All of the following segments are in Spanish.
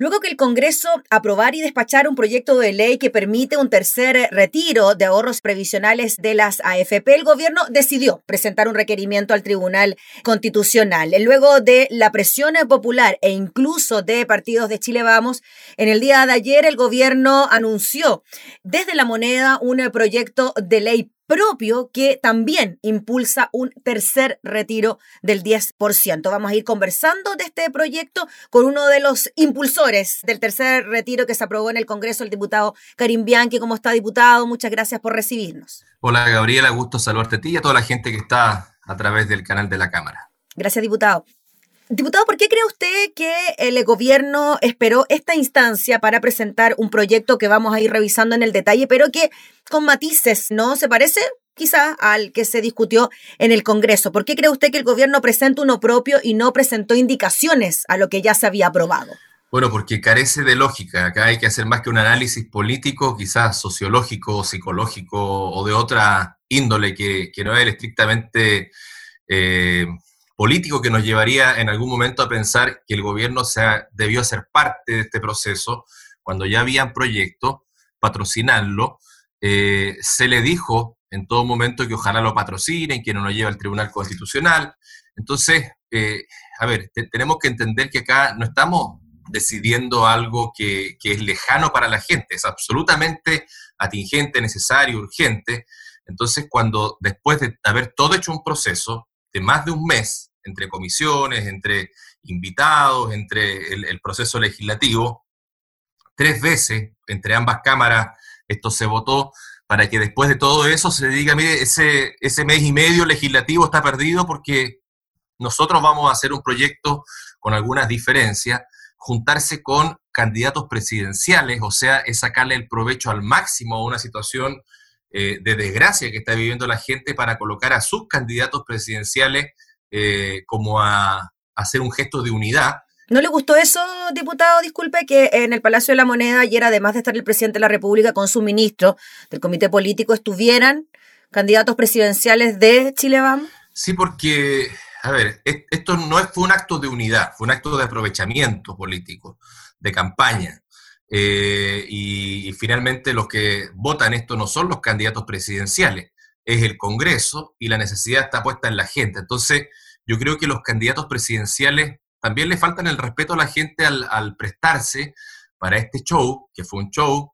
Luego que el Congreso aprobara y despachara un proyecto de ley que permite un tercer retiro de ahorros previsionales de las AFP, el gobierno decidió presentar un requerimiento al Tribunal Constitucional. Luego de la presión popular e incluso de partidos de Chile Vamos, en el día de ayer el gobierno anunció desde la moneda un proyecto de ley propio que también impulsa un tercer retiro del 10%. Vamos a ir conversando de este proyecto con uno de los impulsores del tercer retiro que se aprobó en el Congreso, el diputado Karim Bianchi. ¿Cómo está, diputado? Muchas gracias por recibirnos. Hola, Gabriela. Gusto saludarte a ti y a toda la gente que está a través del canal de la Cámara. Gracias, diputado. Diputado, ¿por qué cree usted que el gobierno esperó esta instancia para presentar un proyecto que vamos a ir revisando en el detalle, pero que con matices, ¿no? ¿Se parece? quizá al que se discutió en el Congreso. ¿Por qué cree usted que el gobierno presenta uno propio y no presentó indicaciones a lo que ya se había aprobado? Bueno, porque carece de lógica. Acá hay que hacer más que un análisis político, quizás sociológico, psicológico o de otra índole que, no es estrictamente eh, político que nos llevaría en algún momento a pensar que el gobierno se debió ser parte de este proceso cuando ya habían proyectos, patrocinarlo. Eh, se le dijo en todo momento que ojalá lo patrocinen, que no lo lleve al Tribunal Constitucional. Entonces, eh, a ver, tenemos que entender que acá no estamos decidiendo algo que, que, es lejano para la gente, es absolutamente atingente, necesario, urgente. Entonces, cuando después de haber todo hecho un proceso de más de un mes, entre comisiones, entre invitados, entre el, proceso legislativo. Tres veces entre ambas cámaras esto se votó para que después de todo eso se diga, mire, ese, ese mes y medio legislativo está perdido porque nosotros vamos a hacer un proyecto con algunas diferencias, juntarse con candidatos presidenciales, o sea, es sacarle el provecho al máximo a una situación eh, de desgracia que está viviendo la gente para colocar a sus candidatos presidenciales eh, como a, hacer un gesto de unidad. ¿No le gustó eso, diputado? Disculpe, que en el Palacio de la Moneda ayer, además de estar el presidente de la República con su ministro del Comité Político, estuvieran candidatos presidenciales de Chile Vamos. Sí, porque, a ver, esto no fue un acto de unidad, fue un acto de aprovechamiento político, de campaña. Eh, y, finalmente los que votan esto no son los candidatos presidenciales, es el Congreso y la necesidad está puesta en la gente. Entonces, yo creo que los candidatos presidenciales también le faltan el respeto a la gente al, prestarse para este show, que fue un show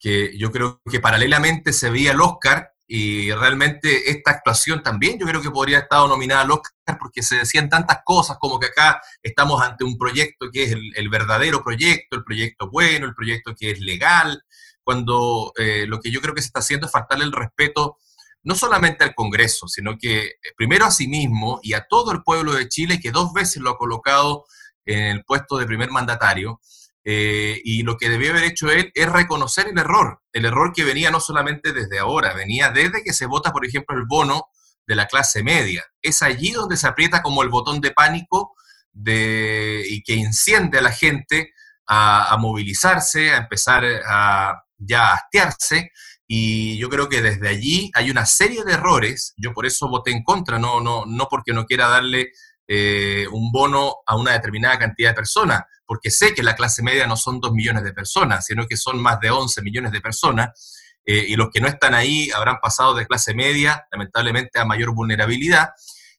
que yo creo que paralelamente se veía el Oscar y realmente esta actuación también yo creo que podría haber estado nominada al Oscar porque se decían tantas cosas como que acá estamos ante un proyecto que es el, verdadero proyecto, el proyecto bueno, el proyecto que es legal, cuando eh, lo que yo creo que se está haciendo es faltarle el respeto no solamente al Congreso, sino que eh, primero a sí mismo y a todo el pueblo de Chile, que dos veces lo ha colocado en el puesto de primer mandatario. Eh, y lo que debió haber hecho él es reconocer el error, el error que venía no solamente desde ahora, venía desde que se vota, por ejemplo, el bono de la clase media. Es allí donde se aprieta como el botón de pánico de, y que enciende a la gente a, movilizarse, a empezar a ya a hastiarse y yo creo que desde allí hay una serie de errores, yo por eso voté en contra, no, no, no porque no quiera darle eh, un bono a una determinada cantidad de personas, porque sé que la clase media no son dos millones de personas, sino que son más de 11 millones de personas, eh, y los que no están ahí habrán pasado de clase media, lamentablemente, a mayor vulnerabilidad,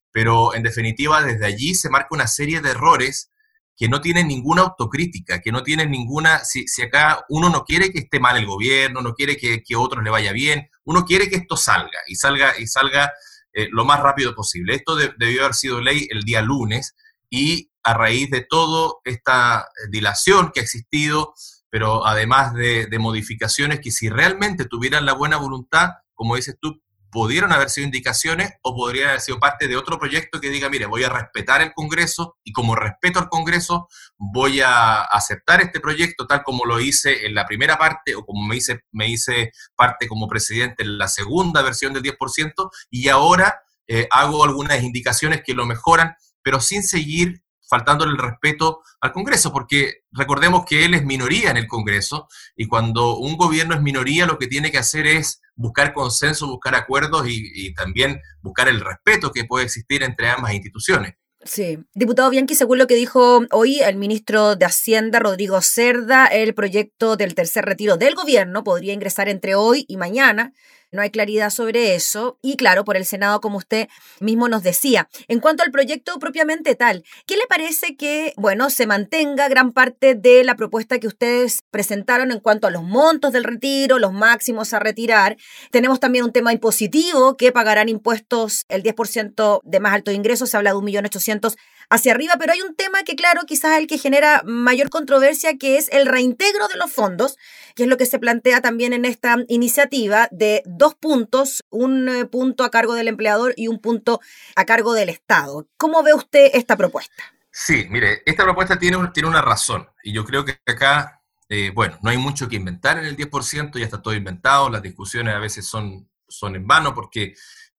pero en definitiva desde allí se marca una serie de errores que no tienen ninguna autocrítica, que no tienen ninguna, si, acá uno no quiere que esté mal el gobierno, no quiere que, que otros le vaya bien, uno quiere que esto salga y salga y salga eh, lo más rápido posible. Esto debió haber sido ley el día lunes y a raíz de toda esta dilación que ha existido, pero además de, de modificaciones que si realmente tuvieran la buena voluntad, como dices tú, pudieron haber sido indicaciones o podrían haber sido parte de otro proyecto que diga, mire, voy a respetar el Congreso y como respeto al Congreso voy a aceptar este proyecto tal como lo hice en la primera parte o como me hice, me hice parte como presidente en la segunda versión del 10% y ahora eh, hago algunas indicaciones que lo mejoran, pero sin seguir faltándole el respeto al Congreso, porque recordemos que él es minoría en el Congreso y cuando un gobierno es minoría lo que tiene que hacer es buscar consenso, buscar acuerdos y, también buscar el respeto que puede existir entre ambas instituciones. Sí. Diputado Bianchi, según lo que dijo hoy el ministro de Hacienda, Rodrigo Cerda, el proyecto del tercer retiro del gobierno podría ingresar entre hoy y mañana no hay claridad sobre eso. Y claro, por el Senado, como usted mismo nos decía. En cuanto al proyecto propiamente tal, ¿qué le parece que, bueno, se mantenga gran parte de la propuesta que ustedes presentaron en cuanto a los montos del retiro, los máximos a retirar? Tenemos también un tema impositivo que pagarán impuestos el 10% de más alto ingreso, se habla de 1.800.000 hacia arriba, pero hay un tema que, claro, quizás el que genera mayor controversia, que es el reintegro de los fondos, que es lo que se plantea también en esta iniciativa de dos puntos, un eh, punto a cargo del empleador y un punto a cargo del Estado. ¿Cómo ve usted esta propuesta? Sí, mire, esta propuesta tiene, tiene una razón y yo creo que acá, eh, bueno, no hay mucho que inventar en el 10%, ya está todo inventado, las discusiones a veces son, son en vano porque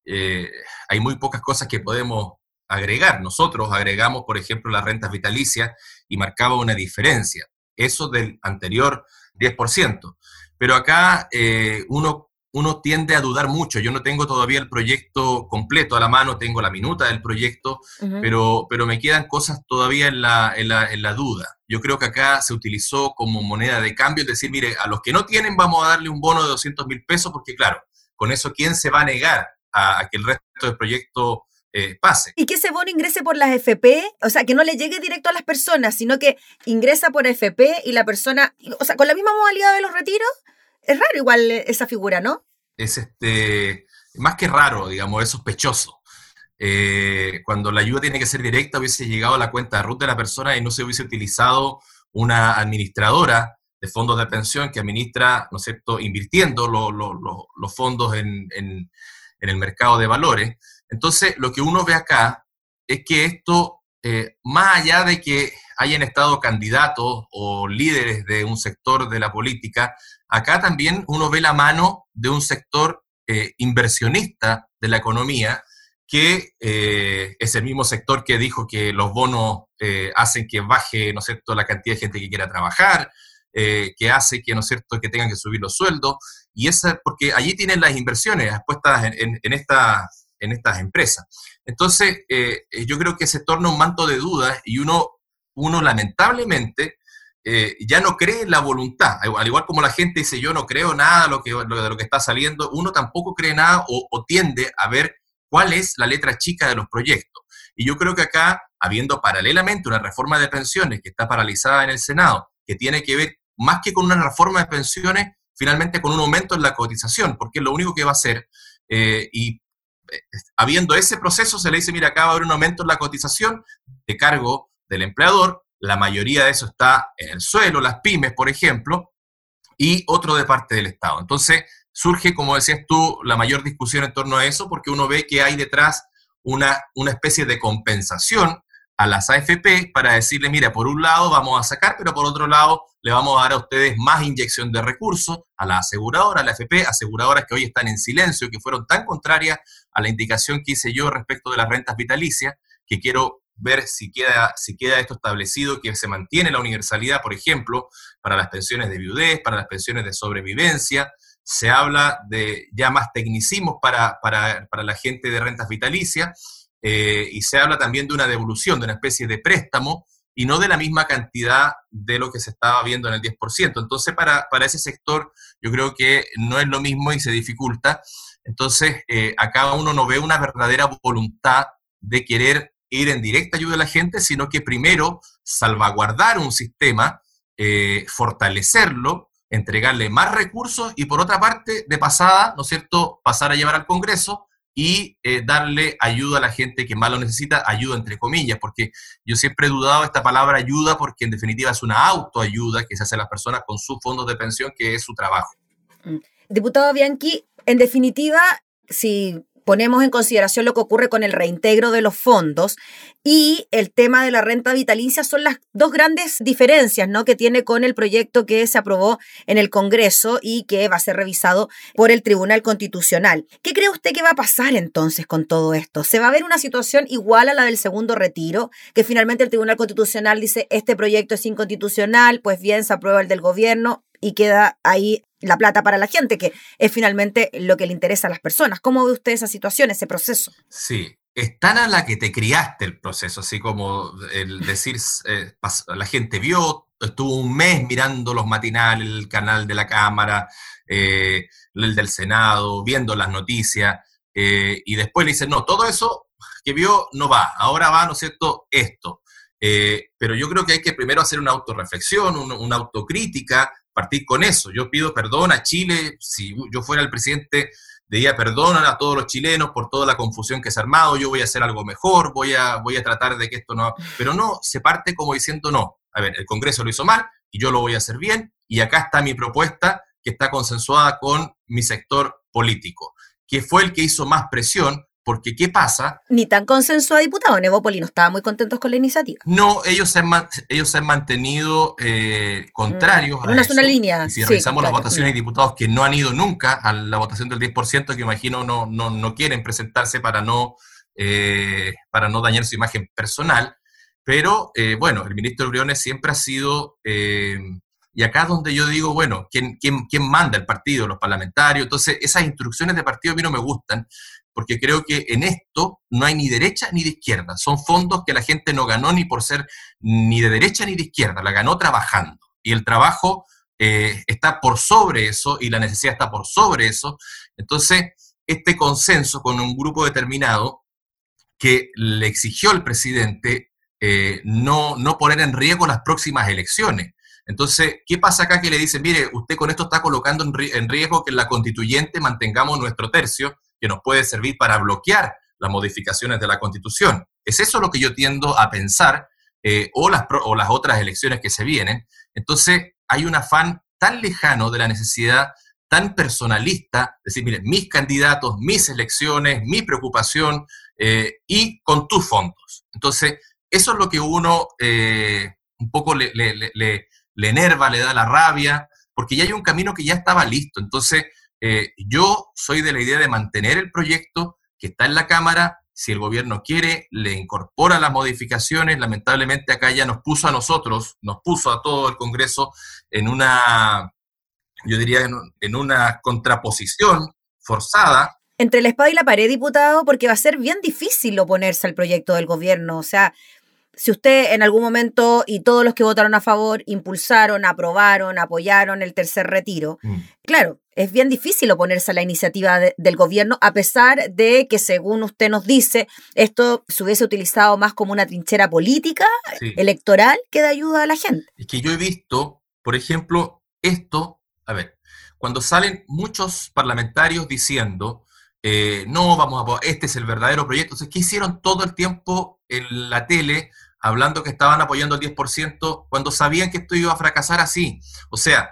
eh, hay muy pocas cosas que podemos agregar. Nosotros agregamos, por ejemplo, las rentas vitalicias y marcaba una diferencia. Eso del anterior 10%. Pero acá eh, uno, uno tiende a dudar mucho. Yo no tengo todavía el proyecto completo a la mano, tengo la minuta del proyecto, pero, pero me quedan cosas todavía en la, en, la, en la duda. Yo creo que acá se utilizó como moneda de cambio, es decir, mire, a los que no tienen vamos a darle un bono de 200 mil pesos, porque claro, con eso, ¿quién se va a negar a, a que el resto del proyecto eh, pase. Y que ese bono ingrese por las FP, o sea, que no le llegue directo a las personas, sino que ingresa por FP y la persona, o sea, con la misma modalidad de los retiros, es raro igual esa figura, ¿no? Es este, más que raro, digamos, es sospechoso. Eh, cuando la ayuda tiene que ser directa, hubiese llegado a la cuenta de RUT de la persona y no se hubiese utilizado una administradora de fondos de pensión que administra, ¿no es cierto?, invirtiendo los fondos en, en el mercado de valores. Entonces, lo que uno ve acá es que esto, eh, más allá de que hayan estado candidatos o líderes de un sector de la política, acá también uno ve la mano de un sector eh, inversionista de la economía, que eh, es el mismo sector que dijo que los bonos hacen que baje, ¿no cierto?, la cantidad de gente que quiera trabajar, que hace que, ¿no es cierto?, que tengan que subir los sueldos, y esa, porque allí tienen las inversiones puestas en, en esta en estas empresas. Entonces, eh, eh, yo creo que se torna un manto de dudas y uno, uno lamentablemente eh, ya no cree en la voluntad. Al igual como la gente dice, yo no creo nada de lo que, de lo que está saliendo, uno tampoco cree nada o, tiende a ver cuál es la letra chica de los proyectos. Y yo creo que acá, habiendo paralelamente una reforma de pensiones que está paralizada en el Senado, que tiene que ver más que con una reforma de pensiones, finalmente con un aumento en la cotización, porque es lo único que va a hacer. y habiendo ese proceso, se le dice, mira, acá va a haber un aumento en la cotización de cargo del empleador, la mayoría de eso está en el suelo, las pymes, por ejemplo, y otro de parte del Estado. Entonces, surge, como decías tú, la mayor discusión en torno a eso, porque uno ve que hay detrás una, una especie de compensación a las AFP para decirle, mira, por un lado vamos a sacar, pero por otro lado le vamos a dar a ustedes más inyección de recursos a la aseguradora, a la AFP, aseguradoras que hoy están en silencio, que fueron tan contrarias a la indicación que hice yo respecto de las rentas vitalicias, que quiero ver si queda, si queda esto establecido, que se mantiene la universalidad, por ejemplo, para las pensiones de viudez, para las pensiones de sobrevivencia. Se habla de ya más tecnicismos para, para, para la gente de rentas vitalicias eh, y se habla también de una devolución, de una especie de préstamo, y no de la misma cantidad de lo que se estaba viendo en el 10%. Entonces, para, para ese sector, yo creo que no es lo mismo y se dificulta. Entonces, eh, acá uno no ve una verdadera voluntad de querer ir en directa ayuda a la gente, sino que primero salvaguardar un sistema, eh, fortalecerlo, entregarle más recursos y por otra parte, de pasada, ¿no es cierto?, pasar a llevar al Congreso y eh, darle ayuda a la gente que más lo necesita, ayuda entre comillas, porque yo siempre he dudado esta palabra ayuda porque en definitiva es una autoayuda que se hace a las personas con sus fondos de pensión, que es su trabajo. Mm. Diputado Bianchi, en definitiva, si ponemos en consideración lo que ocurre con el reintegro de los fondos y el tema de la renta vitalicia son las dos grandes diferencias ¿no? que tiene con el proyecto que se aprobó en el Congreso y que va a ser revisado por el Tribunal Constitucional. ¿Qué cree usted que va a pasar entonces con todo esto? ¿Se va a ver una situación igual a la del segundo retiro? Que finalmente el Tribunal Constitucional dice este proyecto es inconstitucional, pues bien, se aprueba el del gobierno y queda ahí la plata para la gente, que es finalmente lo que le interesa a las personas. ¿Cómo ve usted esa situación, ese proceso? Sí, es tan a la que te criaste el proceso, así como el decir, eh, la gente vio, estuvo un mes mirando los matinales, el canal de la Cámara, eh, el del Senado, viendo las noticias, eh, y después le dicen, no, todo eso que vio no va, ahora va, ¿no es cierto?, esto. pero yo creo que hay que primero hacer una autorreflexión, una autocrítica, partir con eso. Yo pido perdón a Chile, si yo fuera el presidente Diría, perdonan a todos los chilenos por toda la confusión que se ha armado, yo voy a hacer algo mejor, voy a, voy a tratar de que esto no... Pero no, se parte como diciendo, no, a ver, el Congreso lo hizo mal y yo lo voy a hacer bien, y acá está mi propuesta que está consensuada con mi sector político, que fue el que hizo más presión porque, ¿qué pasa? Ni tan consensuado diputado. Nevópoli no estaba muy contentos con la iniciativa. No, ellos se han, ellos se han mantenido eh, contrarios mm, a eso. una línea. Y si revisamos las votaciones de diputados que no han ido nunca a la votación del 10%, que imagino no, no, no quieren presentarse para no, eh, para no dañar su imagen personal. Pero, eh, bueno, el ministro Briones siempre ha sido... y acá es donde yo digo, bueno, ¿quién, quién, ¿quién manda el partido? Los parlamentarios. Entonces, esas instrucciones de partido a mí no me gustan, porque creo que en esto no hay ni derecha ni de izquierda. Son fondos que la gente no ganó ni por ser ni de derecha ni de izquierda, la ganó trabajando. Y el trabajo eh, está por sobre eso y la necesidad está por sobre eso. Entonces, este consenso con un grupo determinado que le exigió al presidente eh, no, no poner en riesgo las próximas elecciones. Entonces, ¿qué pasa acá que le dicen, mire, usted con esto está colocando en riesgo que en la constituyente mantengamos nuestro tercio que nos puede servir para bloquear las modificaciones de la Constitución. Es eso lo que yo tiendo a pensar, eh, o, las, o las otras elecciones que se vienen. Entonces, hay un afán tan lejano de la necesidad, tan personalista, decir, miren, mis candidatos, mis elecciones, mi preocupación, eh, y con tus fondos. Entonces, eso es lo que uno eh, un poco le, le, le, le enerva, le da la rabia, porque ya hay un camino que ya estaba listo. Entonces, eh, yo soy de la idea de mantener el proyecto que está en la Cámara. Si el gobierno quiere, le incorpora las modificaciones. Lamentablemente acá ya nos puso a nosotros, nos puso a todo el Congreso en una, yo diría, en una contraposición forzada. Entre la espada y la pared, diputado, porque va a ser bien difícil oponerse al proyecto del gobierno. O sea, si usted en algún momento y todos los que votaron a favor impulsaron, aprobaron, apoyaron el tercer retiro, mm. claro, es bien difícil oponerse a la iniciativa del gobierno, a pesar de que, según usted nos dice, esto se hubiese utilizado más como una trinchera política, electoral, que de ayuda a la gente. Es que yo he visto, por ejemplo, esto, a ver, cuando salen muchos parlamentarios diciendo, eh, no, vamos a, este es el verdadero proyecto, entonces, ¿qué hicieron todo el tiempo en la tele? Hablando que estaban apoyando el 10% cuando sabían que esto iba a fracasar así. O sea,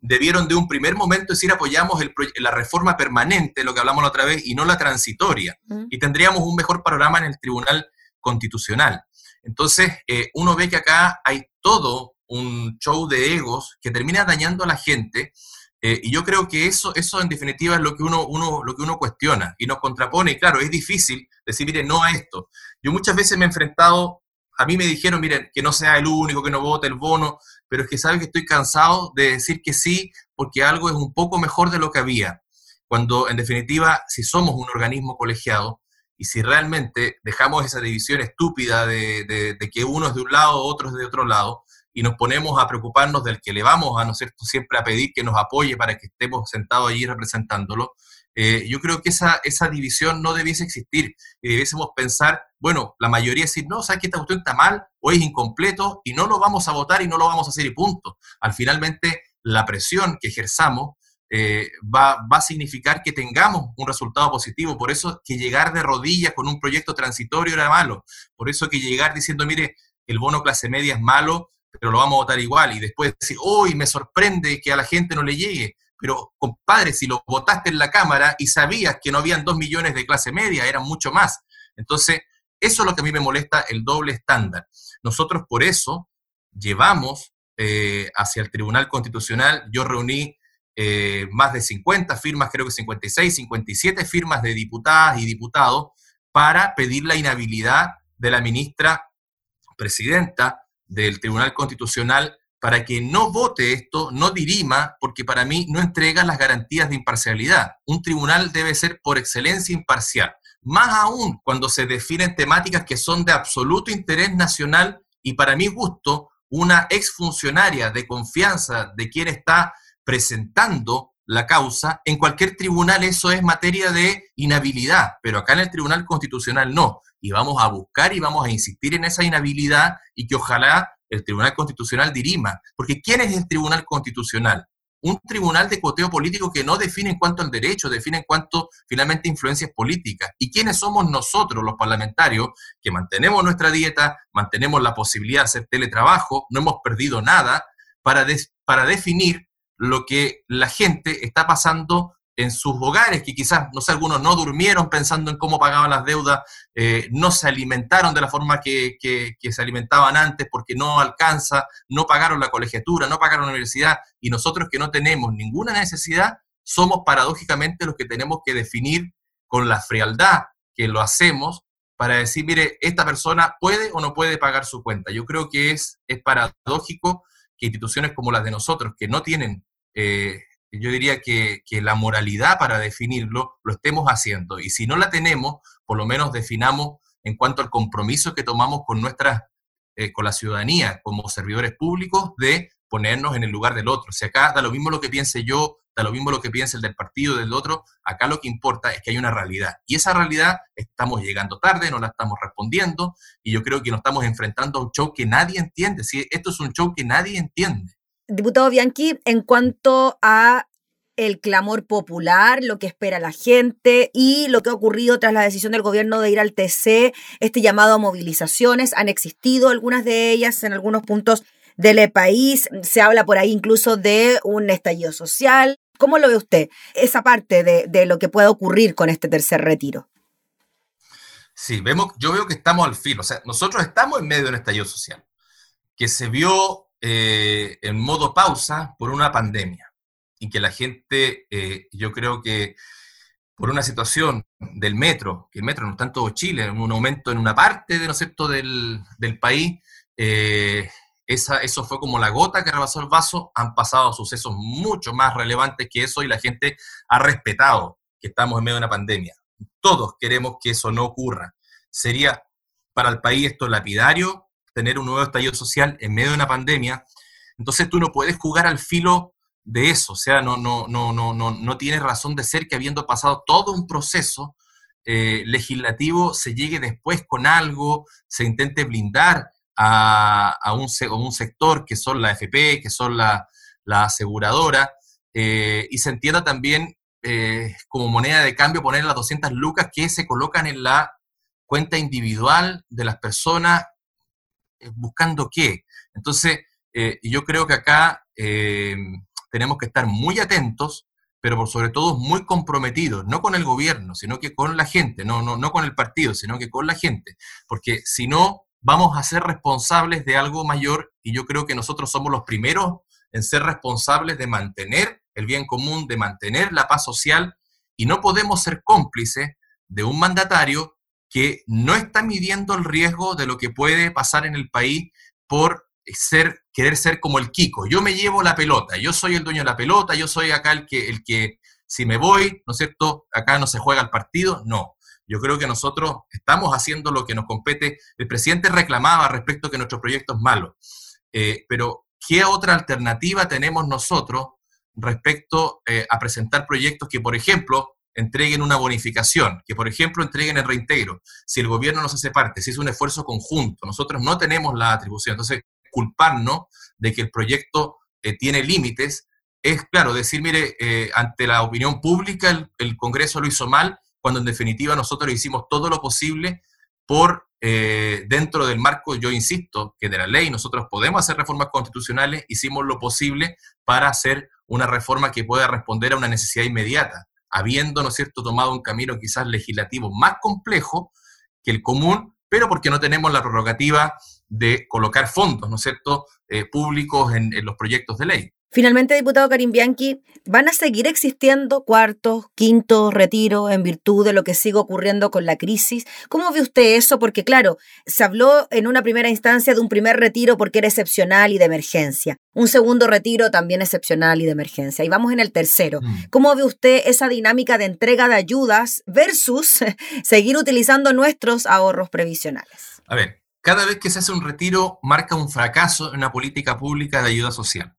debieron de un primer momento decir apoyamos la reforma permanente, lo que hablamos la otra vez, y no la transitoria. Y tendríamos un mejor panorama en el Tribunal Constitucional. Entonces, eh, uno ve que acá hay todo un show de egos que termina dañando a la gente. Eh, y yo creo que eso, eso en definitiva es lo que, uno, uno, lo que uno cuestiona y nos contrapone. Y claro, es difícil decir, mire, no a esto. Yo muchas veces me he enfrentado a mí me dijeron, miren, que no sea el único que no vote el bono, pero es que saben que estoy cansado de decir que sí, porque algo es un poco mejor de lo que había. Cuando, en definitiva, si somos un organismo colegiado y si realmente dejamos esa división estúpida de, que uno es de un lado, otro es de otro lado, y nos ponemos a preocuparnos del que le vamos a, ¿no cierto?, siempre a pedir que nos apoye para que estemos sentados allí representándolo, eh, yo creo que esa, esa división no debiese existir y debiésemos pensar, bueno, la mayoría decir, no, ¿sabes que esta cuestión está mal o es incompleto y no lo vamos a votar y no lo vamos a hacer y punto? Al finalmente, la presión que ejerzamos eh, va, va, a significar que tengamos un resultado positivo. Por eso que llegar de rodillas con un proyecto transitorio era malo. Por eso que llegar diciendo, mire, el bono clase media es malo, pero lo vamos a votar igual. Y después decir, hoy me sorprende que a la gente no le llegue pero compadre, si lo votaste en la Cámara y sabías que no habían dos millones de clase media, eran mucho más. Entonces, eso es lo que a mí me molesta, el doble estándar. Nosotros por eso llevamos eh, hacia el Tribunal Constitucional, yo reuní eh, más de 50 firmas, creo que 56, 57 firmas de diputadas y diputados para pedir la inhabilidad de la ministra presidenta del Tribunal Constitucional para que no vote esto, no dirima, porque para mí no entrega las garantías de imparcialidad. Un tribunal debe ser por excelencia imparcial. Más aún cuando se definen temáticas que son de absoluto interés nacional y para mi gusto, una exfuncionaria de confianza de quien está presentando la causa, en cualquier tribunal eso es materia de inhabilidad, pero acá en el Tribunal Constitucional no. Y vamos a buscar y vamos a insistir en esa inhabilidad y que ojalá el Tribunal Constitucional dirima. Porque ¿quién es el Tribunal Constitucional? Un tribunal de coteo político que no define en cuanto al derecho, define en cuanto finalmente influencias políticas. ¿Y quiénes somos nosotros, los parlamentarios, que mantenemos nuestra dieta, mantenemos la posibilidad de hacer teletrabajo, no hemos perdido nada, para, para definir lo que la gente está pasando en sus hogares, que quizás, no sé, algunos no durmieron pensando en cómo pagaban las deudas, eh, no se alimentaron de la forma que, se alimentaban antes porque no alcanza, no pagaron la colegiatura, no pagaron la universidad, y nosotros que no tenemos ninguna necesidad, somos paradójicamente los que tenemos que definir con la frialdad que lo hacemos para decir, mire, esta persona puede o no puede pagar su cuenta. Yo creo que es, es paradójico que instituciones como las de nosotros, que no tienen, eh, yo diría que, la moralidad para definirlo, lo estemos haciendo. Y si no la tenemos, por lo menos definamos en cuanto al compromiso que tomamos con nuestra, eh, con la ciudadanía, como servidores públicos, de ponernos en el lugar del otro. Si acá da lo mismo lo que piense yo, da lo mismo lo que piense el del partido, del otro, acá lo que importa es que hay una realidad. Y esa realidad estamos llegando tarde, no la estamos respondiendo, y yo creo que nos estamos enfrentando a un show que nadie entiende. Si esto es un show que nadie entiende. Diputado Bianchi, en cuanto a el clamor popular, lo que espera la gente y lo que ha ocurrido tras la decisión del gobierno de ir al TC, este llamado a movilizaciones, han existido algunas de ellas en algunos puntos del país, se habla por ahí incluso de un estallido social. ¿Cómo lo ve usted, esa parte de, lo que puede ocurrir con este tercer retiro? Sí, vemos, yo veo que estamos al filo, o sea, nosotros estamos en medio de un estallido social, que se vio eh, en modo pausa por una pandemia y que la gente, eh, yo creo que por una situación del metro, que el metro no está en todo Chile, un aumento en una parte de, ¿no cierto? Del, del país, eh, esa, eso fue como la gota que rebasó el vaso, han pasado sucesos mucho más relevantes que eso y la gente ha respetado que estamos en medio de una pandemia. Todos queremos que eso no ocurra. Sería para el país esto lapidario, tener un nuevo estallido social en medio de una pandemia. Entonces tú no puedes jugar al filo de eso, o sea, no, no, no, no, no, no tiene razón de ser que habiendo pasado todo un proceso eh, legislativo se llegue después con algo, se intente blindar a, un, un, sector que son la FP, que son la, aseguradora, eh, y se entienda también eh, como moneda de cambio poner las 200 lucas que se colocan en la cuenta individual de las personas buscando qué. Entonces, yo creo que acá tenemos que estar muy atentos, pero por sobre todo muy comprometidos, no con el gobierno, sino que con la gente, no, no, no con el partido, sino que con la gente, porque si no, vamos a ser responsables de algo mayor y yo creo que nosotros somos los primeros en ser responsables de mantener el bien común, de mantener la paz social y no podemos ser cómplices de un mandatario que no está midiendo el riesgo de lo que puede pasar en el país por ser, querer ser como el Kiko. Yo me llevo la pelota, yo soy el dueño de la pelota, yo soy acá el que, el que si me voy, ¿no es cierto? Acá no se juega el partido, no. Yo creo que nosotros estamos haciendo lo que nos compete. El presidente reclamaba respecto a que nuestro proyecto es malo, eh, pero ¿qué otra alternativa tenemos nosotros respecto eh, a presentar proyectos que, por ejemplo, entreguen una bonificación, que por ejemplo entreguen el reintegro. Si el gobierno no se hace parte, si es un esfuerzo conjunto, nosotros no tenemos la atribución. Entonces, culparnos de que el proyecto eh, tiene límites es, claro, decir, mire, ante la opinión pública el, Congreso lo hizo mal, cuando en definitiva nosotros hicimos todo lo posible por, eh, dentro del marco, yo insisto, que de la ley nosotros podemos hacer reformas constitucionales, hicimos lo posible para hacer una reforma que pueda responder a una necesidad inmediata, habiendo, ¿no cierto?, tomado un camino quizás legislativo más complejo que el común, pero porque no tenemos la prerrogativa de colocar fondos, ¿no cierto?, eh, públicos en, los proyectos de ley. Finalmente, diputado Karim Bianchi, ¿van a seguir existiendo cuartos, quintos, retiros en virtud de lo que sigue ocurriendo con la crisis? ¿Cómo ve usted eso? Porque claro, se habló en una primera instancia de un primer retiro porque era excepcional y de emergencia, un segundo retiro también excepcional y de emergencia, y vamos en el tercero. Mm. ¿Cómo ve usted esa dinámica de entrega de ayudas versus seguir utilizando nuestros ahorros previsionales? A ver, cada vez que se hace un retiro marca un fracaso en una política pública de ayuda social.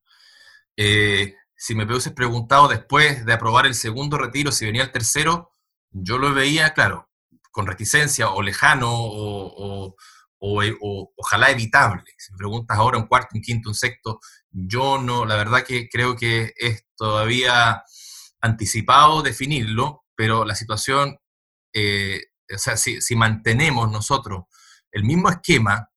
Eh, si me hubieses preguntado después de aprobar el segundo retiro si venía el tercero, yo lo veía, claro, con reticencia o lejano o, ojalá evitable. Si me preguntas ahora un cuarto, un quinto, un sexto, yo no, la verdad que creo que es todavía anticipado definirlo, pero la situación, eh, o sea, si, mantenemos nosotros el mismo esquema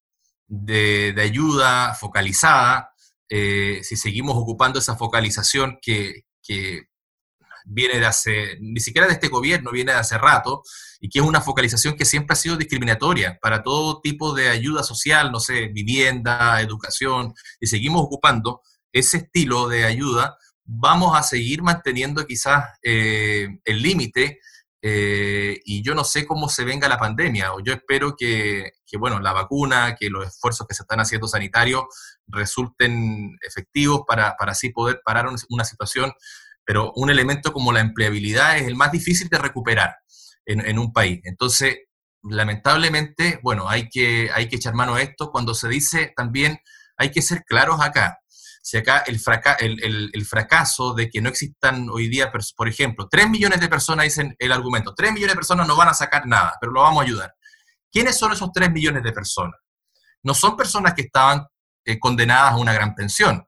de, de ayuda focalizada, eh, si seguimos ocupando esa focalización que, viene de hace, ni siquiera de este gobierno, viene de hace rato, y que es una focalización que siempre ha sido discriminatoria para todo tipo de ayuda social, no sé, vivienda, educación, y seguimos ocupando ese estilo de ayuda, vamos a seguir manteniendo quizás eh, el límite eh, y yo no sé cómo se venga la pandemia, o yo espero que, bueno, la vacuna, que los esfuerzos que se están haciendo sanitarios resulten efectivos para, así poder parar una situación, pero un elemento como la empleabilidad es el más difícil de recuperar en, un país. Entonces, lamentablemente, bueno, hay que, hay que echar mano a esto. Cuando se dice también, hay que ser claros acá si acá el, el, fracaso de que no existan hoy día, por ejemplo, 3 millones de personas dicen el argumento, 3 millones de personas no van a sacar nada, pero lo vamos a ayudar. ¿Quiénes son esos 3 millones de personas? No son personas que estaban eh, condenadas a una gran pensión.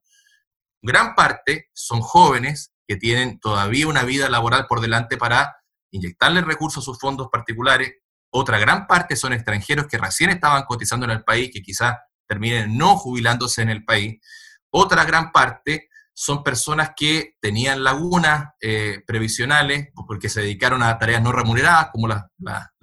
Gran parte son jóvenes que tienen todavía una vida laboral por delante para inyectarle recursos a sus fondos particulares. Otra gran parte son extranjeros que recién estaban cotizando en el país, que quizás terminen no jubilándose en el país. Otra gran parte son personas que tenían lagunas eh, previsionales porque se dedicaron a tareas no remuneradas, como las,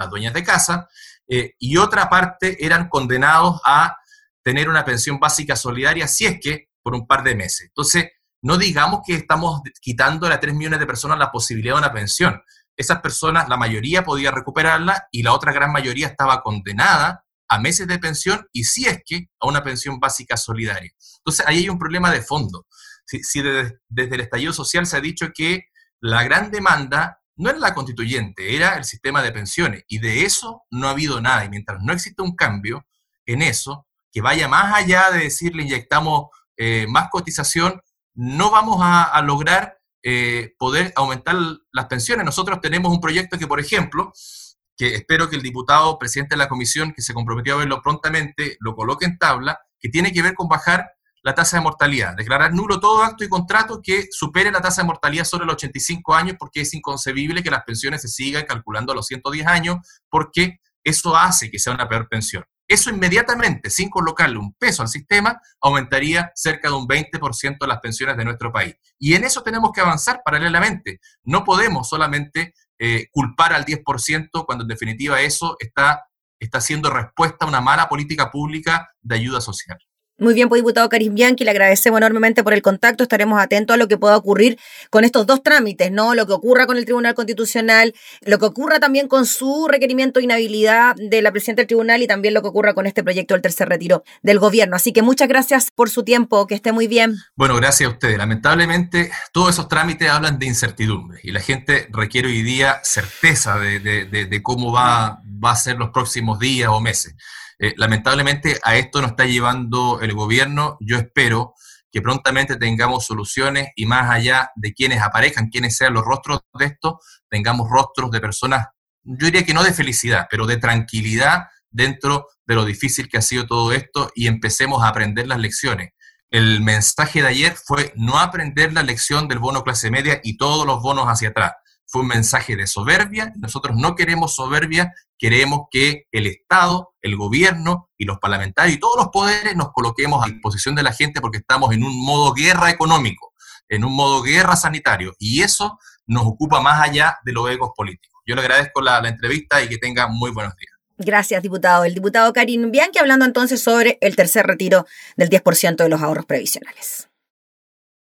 dueñas de casa, eh, y otra parte eran condenados a tener una pensión básica solidaria, si es que por un par de meses. Entonces, no digamos que estamos quitando a 3 millones de personas la posibilidad de una pensión. Esas personas, la mayoría podía recuperarla y la otra gran mayoría estaba condenada a meses de pensión y si es que a una pensión básica solidaria. Entonces, ahí hay un problema de fondo. Si, desde, el estallido social se ha dicho que la gran demanda no era la constituyente, era el sistema de pensiones, y de eso no ha habido nada. Y mientras no existe un cambio en eso, que vaya más allá de decirle inyectamos eh, más cotización, no vamos a, lograr eh, poder aumentar las pensiones. Nosotros tenemos un proyecto que, por ejemplo, que espero que el diputado presidente de la comisión, que se comprometió a verlo prontamente, lo coloque en tabla, que tiene que ver con bajar la tasa de mortalidad, declarar nulo todo acto y contrato que supere la tasa de mortalidad sobre los 85 años, porque es inconcebible que las pensiones se sigan calculando a los 110 años, porque eso hace que sea una peor pensión. Eso inmediatamente, sin colocarle un peso al sistema, aumentaría cerca de un 20% de las pensiones de nuestro país. Y en eso tenemos que avanzar paralelamente. No podemos solamente eh, culpar al 10% cuando en definitiva eso está, está siendo respuesta a una mala política pública de ayuda social. Muy bien, pues diputado Caris Bianchi, le agradecemos enormemente por el contacto. Estaremos atentos a lo que pueda ocurrir con estos dos trámites, ¿no? Lo que ocurra con el Tribunal Constitucional, lo que ocurra también con su requerimiento de inhabilidad de la presidenta del tribunal y también lo que ocurra con este proyecto del tercer retiro del gobierno. Así que muchas gracias por su tiempo, que esté muy bien. Bueno, gracias a ustedes. Lamentablemente, todos esos trámites hablan de incertidumbre y la gente requiere hoy día certeza de, de cómo va, va a ser los próximos días o meses. Eh, lamentablemente a esto nos está llevando el gobierno. Yo espero que prontamente tengamos soluciones y más allá de quienes aparezcan, quienes sean los rostros de esto, tengamos rostros de personas, yo diría que no de felicidad, pero de tranquilidad dentro de lo difícil que ha sido todo esto y empecemos a aprender las lecciones. El mensaje de ayer fue no aprender la lección del bono clase media y todos los bonos hacia atrás fue un mensaje de soberbia. Nosotros no queremos soberbia, queremos que el Estado, el gobierno y los parlamentarios y todos los poderes nos coloquemos a disposición de la gente porque estamos en un modo guerra económico, en un modo guerra sanitario. Y eso nos ocupa más allá de los egos políticos. Yo le agradezco la, entrevista y que tenga muy buenos días. Gracias, diputado. El diputado Karim Bianchi hablando entonces sobre el tercer retiro del 10% de los ahorros previsionales.